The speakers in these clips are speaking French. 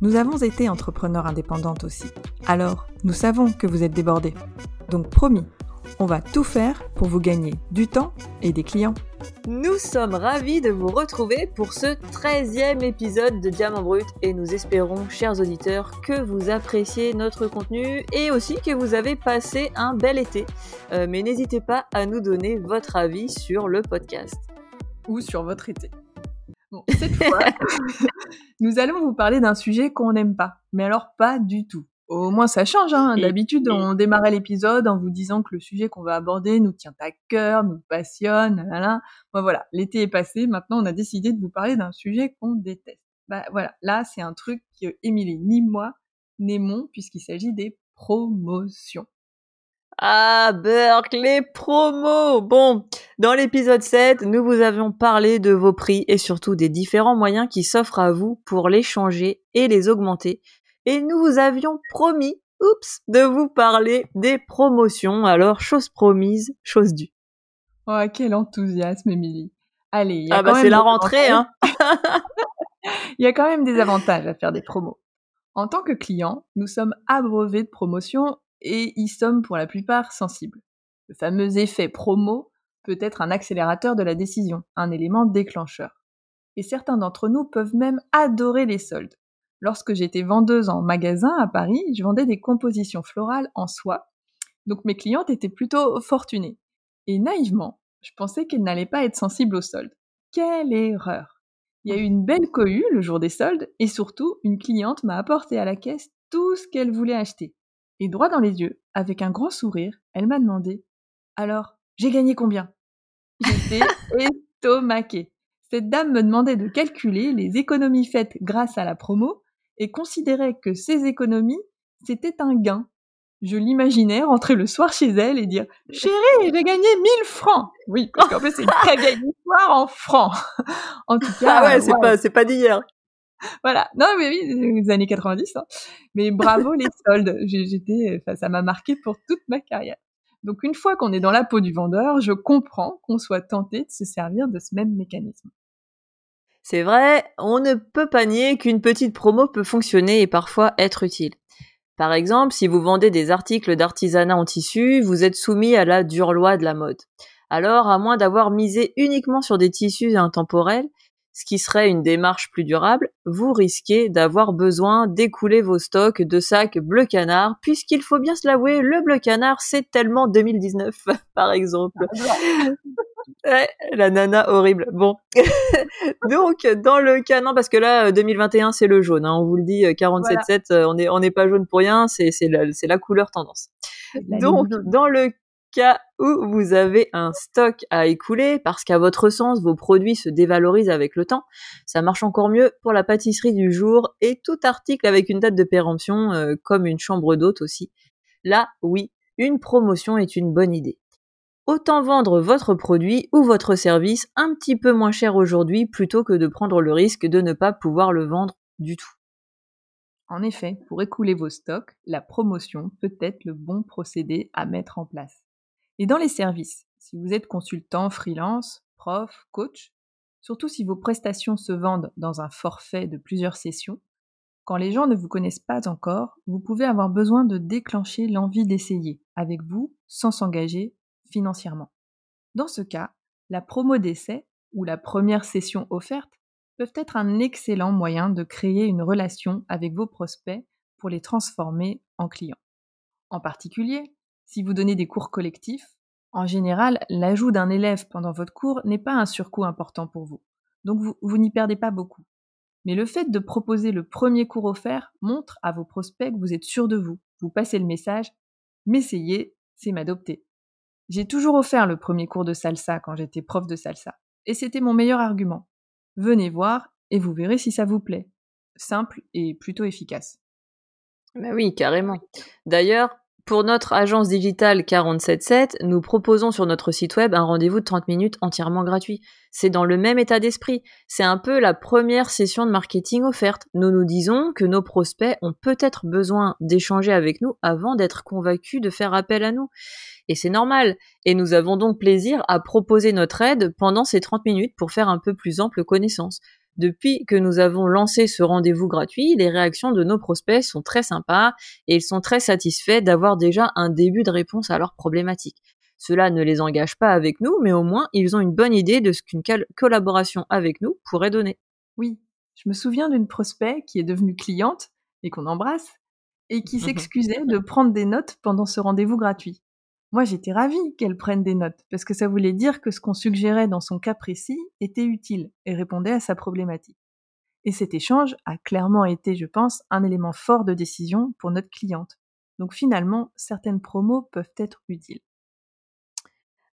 Nous avons été entrepreneurs indépendantes aussi. Alors, nous savons que vous êtes débordés. Donc promis, on va tout faire pour vous gagner du temps et des clients. Nous sommes ravis de vous retrouver pour ce 13e épisode de Diamant Brut et nous espérons, chers auditeurs, que vous appréciez notre contenu et aussi que vous avez passé un bel été. Euh, mais n'hésitez pas à nous donner votre avis sur le podcast. Ou sur votre été. Bon, cette fois, nous allons vous parler d'un sujet qu'on n'aime pas, mais alors pas du tout. Au moins ça change. Hein. D'habitude, on démarrait l'épisode en vous disant que le sujet qu'on va aborder nous tient à cœur, nous passionne. Là, Bon, voilà, l'été est passé. Maintenant, on a décidé de vous parler d'un sujet qu'on déteste. Bah voilà, là, c'est un truc que Émilie ni moi n'aimons puisqu'il s'agit des promotions. Ah, Burke, les promos Bon, dans l'épisode 7, nous vous avions parlé de vos prix et surtout des différents moyens qui s'offrent à vous pour les changer et les augmenter. Et nous vous avions promis, oups, de vous parler des promotions. Alors, chose promise, chose due. Oh, quel enthousiasme, Émilie. Allez, il y a ah bah c'est la rentrée, hein Il y a quand même des avantages à faire des promos. En tant que client, nous sommes abreuvés de promotions et y sommes pour la plupart sensibles. Le fameux effet promo peut être un accélérateur de la décision, un élément déclencheur. Et certains d'entre nous peuvent même adorer les soldes. Lorsque j'étais vendeuse en magasin à Paris, je vendais des compositions florales en soie, donc mes clientes étaient plutôt fortunées. Et naïvement, je pensais qu'elles n'allaient pas être sensibles aux soldes. Quelle erreur Il y a eu une belle cohue le jour des soldes, et surtout, une cliente m'a apporté à la caisse tout ce qu'elle voulait acheter. Et droit dans les yeux, avec un grand sourire, elle m'a demandé Alors, j'ai gagné combien? J'étais estomaquée. Cette dame me demandait de calculer les économies faites grâce à la promo et considérait que ces économies, c'était un gain. Je l'imaginais rentrer le soir chez elle et dire Chérie, j'ai gagné 1000 francs Oui, parce qu'en fait, c'est une très vieille histoire en francs. en tout cas. Ah ouais, c'est pas, c'est pas d'hier voilà. Non, mais oui, les années 90. Hein. Mais bravo les soldes. J'étais, enfin, ça m'a marqué pour toute ma carrière. Donc une fois qu'on est dans la peau du vendeur, je comprends qu'on soit tenté de se servir de ce même mécanisme. C'est vrai, on ne peut pas nier qu'une petite promo peut fonctionner et parfois être utile. Par exemple, si vous vendez des articles d'artisanat en tissu, vous êtes soumis à la dure loi de la mode. Alors, à moins d'avoir misé uniquement sur des tissus intemporels, ce qui serait une démarche plus durable, vous risquez d'avoir besoin d'écouler vos stocks de sacs bleu canard, puisqu'il faut bien se l'avouer, le bleu canard, c'est tellement 2019, par exemple. Ah, la nana horrible. Bon. Donc, dans le cas, non, parce que là, 2021, c'est le jaune. Hein, on vous le dit, 47,7, euh, on n'est on est pas jaune pour rien, c'est la, la couleur tendance. Donc, dans le cas où vous avez un stock à écouler parce qu'à votre sens vos produits se dévalorisent avec le temps, ça marche encore mieux pour la pâtisserie du jour et tout article avec une date de péremption euh, comme une chambre d'hôte aussi. Là, oui, une promotion est une bonne idée. Autant vendre votre produit ou votre service un petit peu moins cher aujourd'hui plutôt que de prendre le risque de ne pas pouvoir le vendre du tout. En effet, pour écouler vos stocks, la promotion peut être le bon procédé à mettre en place. Et dans les services, si vous êtes consultant, freelance, prof, coach, surtout si vos prestations se vendent dans un forfait de plusieurs sessions, quand les gens ne vous connaissent pas encore, vous pouvez avoir besoin de déclencher l'envie d'essayer avec vous sans s'engager financièrement. Dans ce cas, la promo d'essai ou la première session offerte peuvent être un excellent moyen de créer une relation avec vos prospects pour les transformer en clients. En particulier, si vous donnez des cours collectifs, en général, l'ajout d'un élève pendant votre cours n'est pas un surcoût important pour vous. Donc vous, n'y perdez pas beaucoup. Mais le fait de proposer le premier cours offert montre à vos prospects que vous êtes sûr de vous. Vous passez le message M'essayer, c'est m'adopter. J'ai toujours offert le premier cours de salsa quand j'étais prof de salsa. Et c'était mon meilleur argument. Venez voir et vous verrez si ça vous plaît. Simple et plutôt efficace. Bah oui, carrément. D'ailleurs, Pour notre agence digitale 477, nous proposons sur notre site web un rendez-vous de 30 minutes entièrement gratuit. C'est dans le même état d'esprit. C'est un peu la première session de marketing offerte. Nous nous disons que nos prospects ont peut-être besoin d'échanger avec nous avant d'être convaincus de faire appel à nous. Et c'est normal. Et nous avons donc plaisir à proposer notre aide pendant ces 30 minutes pour faire un peu plus ample connaissance. Depuis que nous avons lancé ce rendez-vous gratuit, les réactions de nos prospects sont très sympas et ils sont très satisfaits d'avoir déjà un début de réponse à leurs problématiques. Cela ne les engage pas avec nous, mais au moins ils ont une bonne idée de ce qu'une collaboration avec nous pourrait donner. Oui, je me souviens d'une prospect qui est devenue cliente et qu'on embrasse et qui s'excusait de prendre des notes pendant ce rendez-vous gratuit. Moi, j'étais ravie qu'elle prenne des notes, parce que ça voulait dire que ce qu'on suggérait dans son cas précis était utile et répondait à sa problématique. Et cet échange a clairement été, je pense, un élément fort de décision pour notre cliente. Donc finalement, certaines promos peuvent être utiles.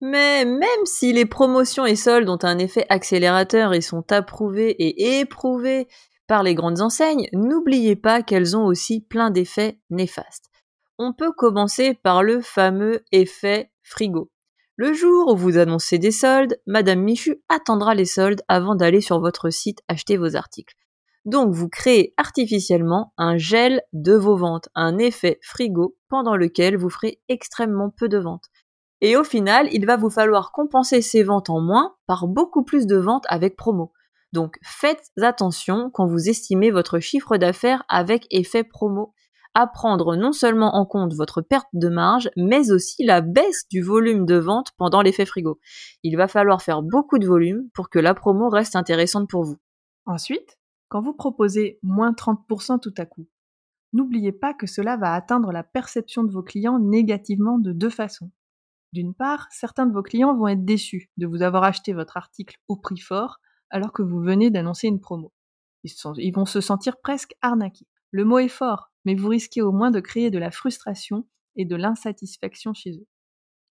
Mais même si les promotions et soldes ont un effet accélérateur et sont approuvées et éprouvées par les grandes enseignes, n'oubliez pas qu'elles ont aussi plein d'effets néfastes on peut commencer par le fameux effet frigo. Le jour où vous annoncez des soldes, Madame Michu attendra les soldes avant d'aller sur votre site acheter vos articles. Donc vous créez artificiellement un gel de vos ventes, un effet frigo pendant lequel vous ferez extrêmement peu de ventes. Et au final, il va vous falloir compenser ces ventes en moins par beaucoup plus de ventes avec promo. Donc faites attention quand vous estimez votre chiffre d'affaires avec effet promo à prendre non seulement en compte votre perte de marge, mais aussi la baisse du volume de vente pendant l'effet frigo. Il va falloir faire beaucoup de volume pour que la promo reste intéressante pour vous. Ensuite, quand vous proposez moins 30% tout à coup, n'oubliez pas que cela va atteindre la perception de vos clients négativement de deux façons. D'une part, certains de vos clients vont être déçus de vous avoir acheté votre article au prix fort alors que vous venez d'annoncer une promo. Ils, vont se sentir presque arnaqués. Le mot est fort, mais vous risquez au moins de créer de la frustration et de l'insatisfaction chez eux.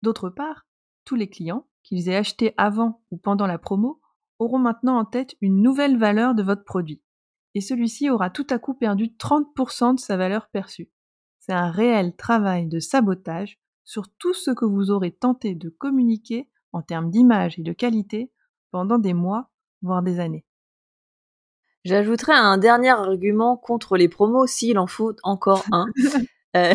D'autre part, tous les clients, qu'ils aient acheté avant ou pendant la promo, auront maintenant en tête une nouvelle valeur de votre produit, et celui-ci aura tout à coup perdu 30% de sa valeur perçue. C'est un réel travail de sabotage sur tout ce que vous aurez tenté de communiquer en termes d'image et de qualité pendant des mois, voire des années. J'ajouterai un dernier argument contre les promos s'il en faut encore un. Euh,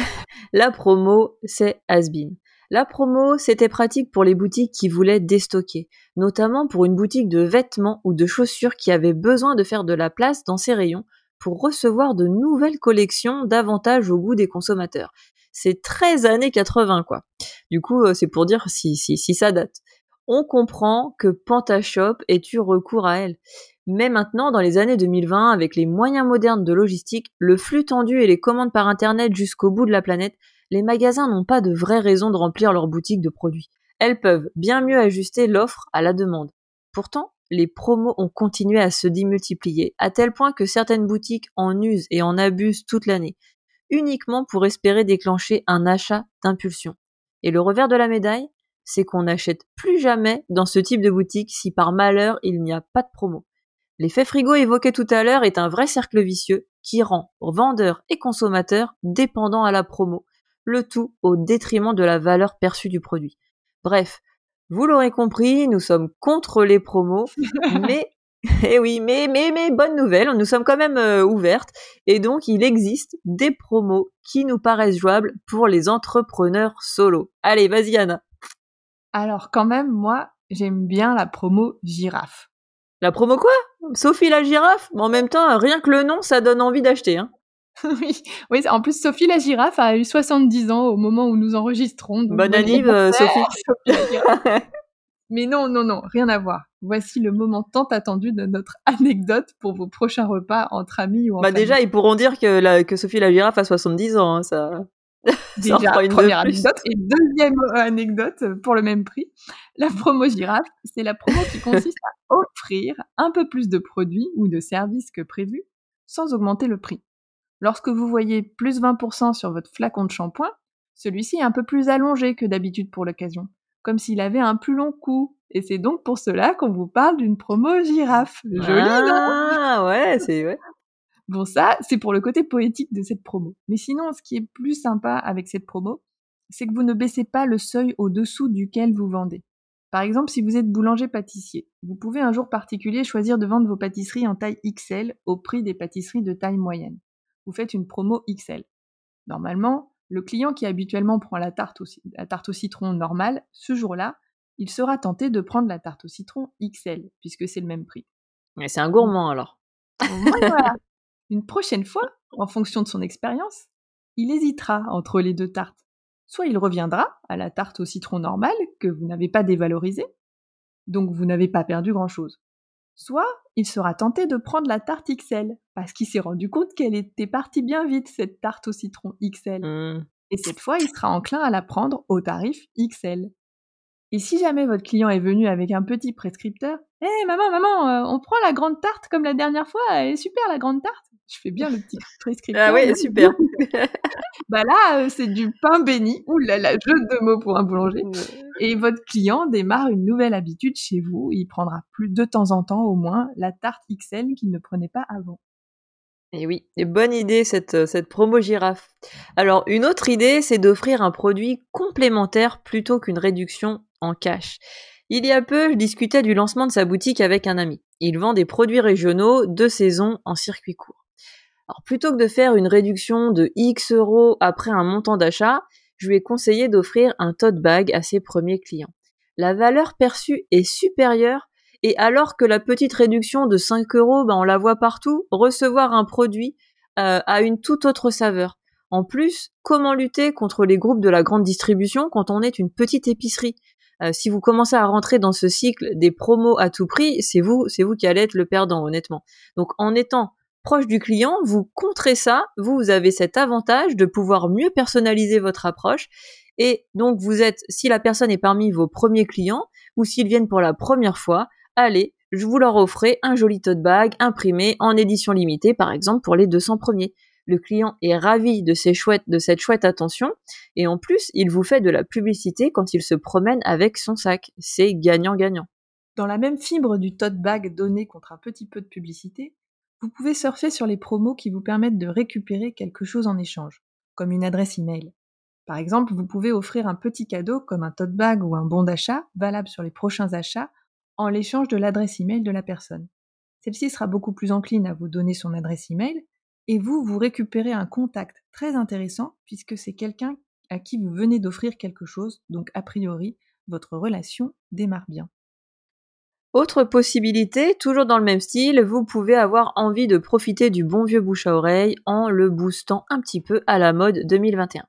la promo, c'est has -been. La promo, c'était pratique pour les boutiques qui voulaient déstocker, notamment pour une boutique de vêtements ou de chaussures qui avait besoin de faire de la place dans ses rayons pour recevoir de nouvelles collections davantage au goût des consommateurs. C'est 13 années 80, quoi. Du coup, euh, c'est pour dire si, si, si ça date. On comprend que Pantashop ait eu recours à elle. Mais maintenant, dans les années 2020, avec les moyens modernes de logistique, le flux tendu et les commandes par Internet jusqu'au bout de la planète, les magasins n'ont pas de vraie raison de remplir leurs boutiques de produits. Elles peuvent bien mieux ajuster l'offre à la demande. Pourtant, les promos ont continué à se démultiplier, à tel point que certaines boutiques en usent et en abusent toute l'année, uniquement pour espérer déclencher un achat d'impulsion. Et le revers de la médaille, c'est qu'on n'achète plus jamais dans ce type de boutique si par malheur il n'y a pas de promo. L'effet frigo évoqué tout à l'heure est un vrai cercle vicieux qui rend vendeurs et consommateurs dépendants à la promo, le tout au détriment de la valeur perçue du produit. Bref, vous l'aurez compris, nous sommes contre les promos, mais eh oui, mais mais mais bonne nouvelle, nous sommes quand même euh, ouvertes et donc il existe des promos qui nous paraissent jouables pour les entrepreneurs solo. Allez, vas-y Anna. Alors quand même, moi, j'aime bien la promo girafe. La promo quoi? Sophie la girafe? Mais en même temps, rien que le nom, ça donne envie d'acheter. Hein. oui, oui, en plus, Sophie la girafe a eu 70 ans au moment où nous enregistrons. Bonne année, euh, Sophie. Mais non, non, non, rien à voir. Voici le moment tant attendu de notre anecdote pour vos prochains repas entre amis ou en Bah déjà, ils pourront dire que, la, que Sophie la girafe a 70 ans, hein, ça... Déjà, une première anecdote. Et deuxième anecdote pour le même prix. La promo girafe, c'est la promo qui consiste à offrir un peu plus de produits ou de services que prévu sans augmenter le prix. Lorsque vous voyez plus 20% sur votre flacon de shampoing, celui-ci est un peu plus allongé que d'habitude pour l'occasion, comme s'il avait un plus long cou. Et c'est donc pour cela qu'on vous parle d'une promo girafe. Joli, ah, ouais, c'est ouais. Bon, ça, c'est pour le côté poétique de cette promo. Mais sinon, ce qui est plus sympa avec cette promo, c'est que vous ne baissez pas le seuil au-dessous duquel vous vendez. Par exemple, si vous êtes boulanger-pâtissier, vous pouvez un jour particulier choisir de vendre vos pâtisseries en taille XL au prix des pâtisseries de taille moyenne. Vous faites une promo XL. Normalement, le client qui habituellement prend la tarte au, la tarte au citron normale, ce jour-là, il sera tenté de prendre la tarte au citron XL, puisque c'est le même prix. Mais c'est un gourmand alors. Une prochaine fois, en fonction de son expérience, il hésitera entre les deux tartes. Soit il reviendra à la tarte au citron normale que vous n'avez pas dévalorisée, donc vous n'avez pas perdu grand-chose. Soit il sera tenté de prendre la tarte XL, parce qu'il s'est rendu compte qu'elle était partie bien vite, cette tarte au citron XL. Mmh. Et cette fois, il sera enclin à la prendre au tarif XL. Et si jamais votre client est venu avec un petit prescripteur, Hé maman, maman, euh, on prend la grande tarte comme la dernière fois, elle est super la grande tarte. Je fais bien le petit prescripteur. Ah oui, super. bah là, euh, c'est du pain béni. Ouh là là, jeu de mots pour un boulanger. Et votre client démarre une nouvelle habitude chez vous. Il prendra plus de temps en temps au moins la tarte XL qu'il ne prenait pas avant. Et oui, et bonne idée cette, euh, cette promo girafe. Alors une autre idée, c'est d'offrir un produit complémentaire plutôt qu'une réduction en cash. Il y a peu, je discutais du lancement de sa boutique avec un ami. Il vend des produits régionaux de saison en circuit court. Alors plutôt que de faire une réduction de X euros après un montant d'achat, je lui ai conseillé d'offrir un tote bag à ses premiers clients. La valeur perçue est supérieure et alors que la petite réduction de 5 euros, ben on la voit partout, recevoir un produit euh, a une toute autre saveur. En plus, comment lutter contre les groupes de la grande distribution quand on est une petite épicerie? Euh, Si vous commencez à rentrer dans ce cycle des promos à tout prix, c'est vous, c'est vous qui allez être le perdant, honnêtement. Donc, en étant proche du client, vous contrez ça, vous avez cet avantage de pouvoir mieux personnaliser votre approche. Et donc, vous êtes, si la personne est parmi vos premiers clients ou s'ils viennent pour la première fois, allez, je vous leur offrais un joli tote bag imprimé en édition limitée, par exemple pour les 200 premiers. Le client est ravi de, ces chouettes, de cette chouette attention et en plus, il vous fait de la publicité quand il se promène avec son sac. C'est gagnant-gagnant. Dans la même fibre du tote bag donné contre un petit peu de publicité, vous pouvez surfer sur les promos qui vous permettent de récupérer quelque chose en échange, comme une adresse email. Par exemple, vous pouvez offrir un petit cadeau comme un tote bag ou un bon d'achat valable sur les prochains achats en l'échange de l'adresse email de la personne. Celle-ci sera beaucoup plus encline à vous donner son adresse email et vous, vous récupérez un contact très intéressant puisque c'est quelqu'un à qui vous venez d'offrir quelque chose, donc a priori, votre relation démarre bien. Autre possibilité, toujours dans le même style, vous pouvez avoir envie de profiter du bon vieux bouche à oreille en le boostant un petit peu à la mode 2021.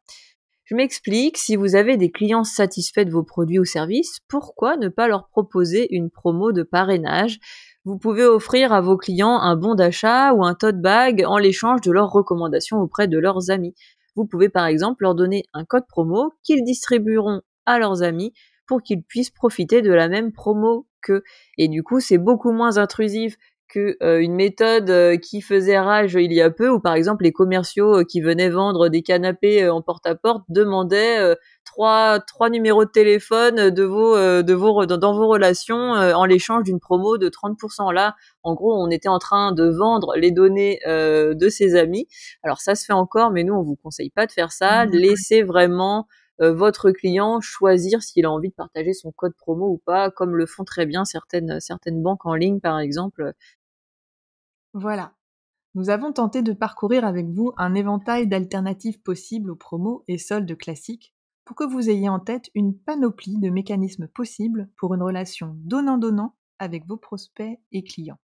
Je m'explique, si vous avez des clients satisfaits de vos produits ou services, pourquoi ne pas leur proposer une promo de parrainage? Vous pouvez offrir à vos clients un bon d'achat ou un tote bag en l'échange de leurs recommandations auprès de leurs amis. Vous pouvez par exemple leur donner un code promo qu'ils distribueront à leurs amis pour qu'ils puissent profiter de la même promo que. Et du coup, c'est beaucoup moins intrusif que euh, méthode euh, qui faisait rage il y a peu, où par exemple les commerciaux euh, qui venaient vendre des canapés en porte-à-porte demandaient trois trois numéros de téléphone de vos de vos dans, vos relations en l'échange d'une promo de 30%. Là, en gros, on était en train de vendre les données de ses amis. Alors ça se fait encore, mais nous on vous conseille pas de faire ça. Mmh, Laissez vraiment votre client choisir s'il a envie de partager son code promo ou pas, comme le font très bien certaines certaines banques en ligne par exemple. Voilà. Nous avons tenté de parcourir avec vous un éventail d'alternatives possibles aux promos et soldes classiques pour que vous ayez en tête une panoplie de mécanismes possibles pour une relation donnant-donnant avec vos prospects et clients.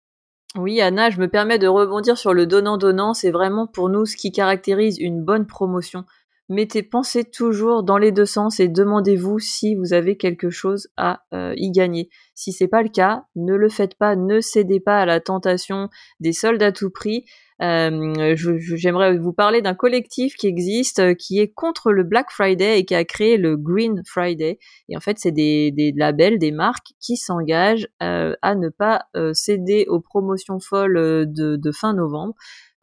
Oui, Anna, je me permets de rebondir sur le donnant-donnant. C'est vraiment pour nous ce qui caractérise une bonne promotion. Mettez, pensez toujours dans les deux sens et demandez-vous si vous avez quelque chose à euh, y gagner. Si c'est pas le cas, ne le faites pas, ne cédez pas à la tentation des soldes à tout prix. Euh, J'aimerais vous parler d'un collectif qui existe, euh, qui est contre le Black Friday et qui a créé le Green Friday. Et en fait, c'est des, labels, des marques qui s'engagent à ne pas céder aux promotions folles de fin novembre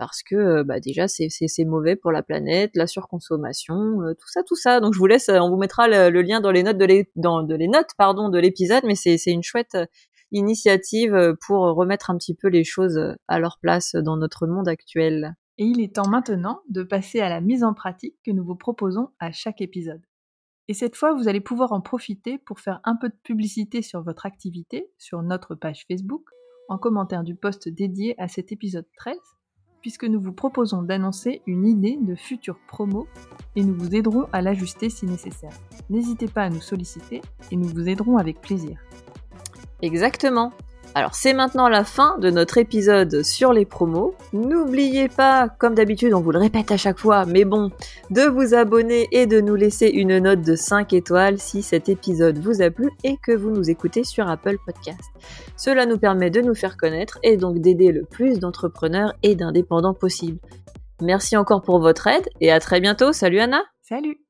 parce que euh, bah, déjà c'est mauvais pour la planète, la surconsommation, euh, tout ça, tout ça. Donc je vous laisse, on vous mettra le, lien dans les notes de de l'épisode, mais c'est une chouette euh, initiative pour remettre un petit peu les choses à leur place dans notre monde actuel. Et il est temps maintenant de passer à la mise en pratique que nous vous proposons à chaque épisode. Et cette fois, vous allez pouvoir en profiter pour faire un peu de publicité sur votre activité sur notre page Facebook en commentaire du post dédié à cet épisode 13, puisque nous vous proposons d'annoncer une idée de future promo et nous vous aiderons à l'ajuster si nécessaire. N'hésitez pas à nous solliciter et nous vous aiderons avec plaisir. Exactement. Alors c'est maintenant la fin de notre épisode sur les promos. N'oubliez pas, comme d'habitude on vous le répète à chaque fois, mais bon, de vous abonner et de nous laisser une note de 5 étoiles si cet épisode vous a plu et que vous nous écoutez sur Apple Podcast. Cela nous permet de nous faire connaître et donc d'aider le plus d'entrepreneurs et d'indépendants possible. Merci encore pour votre aide et à très bientôt. Salut Anna Salut